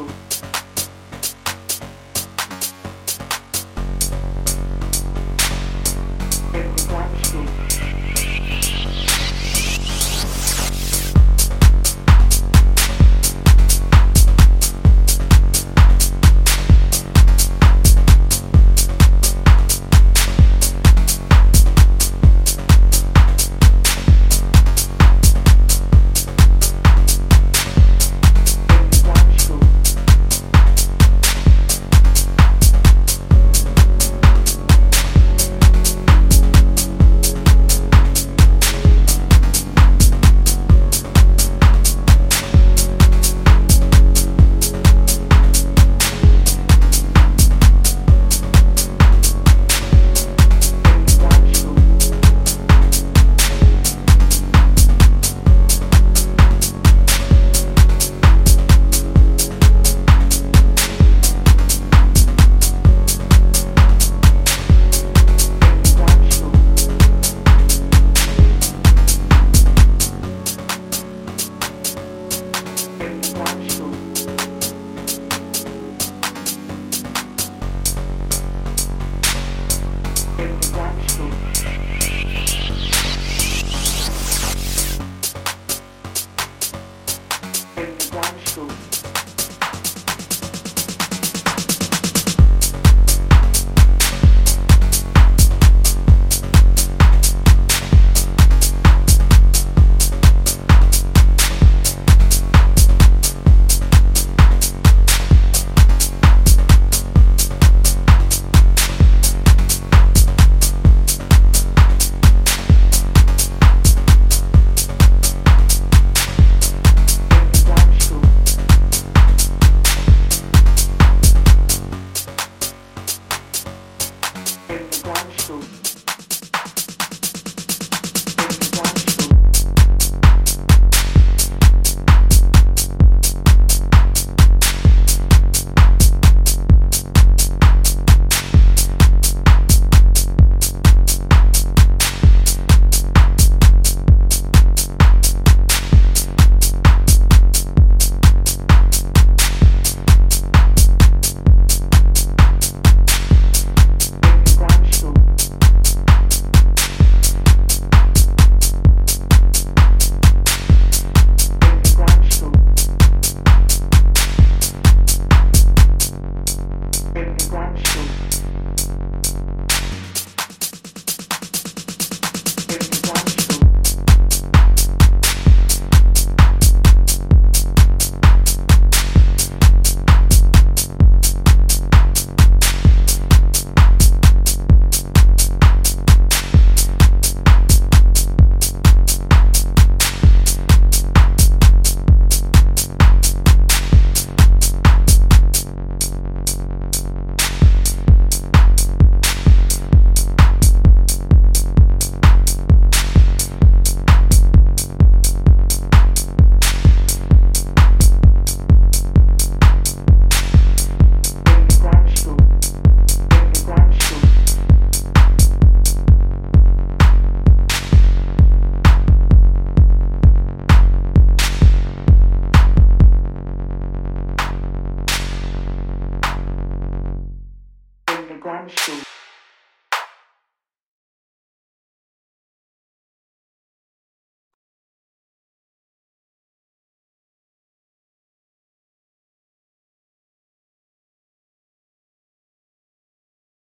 assunto. school. Grand School.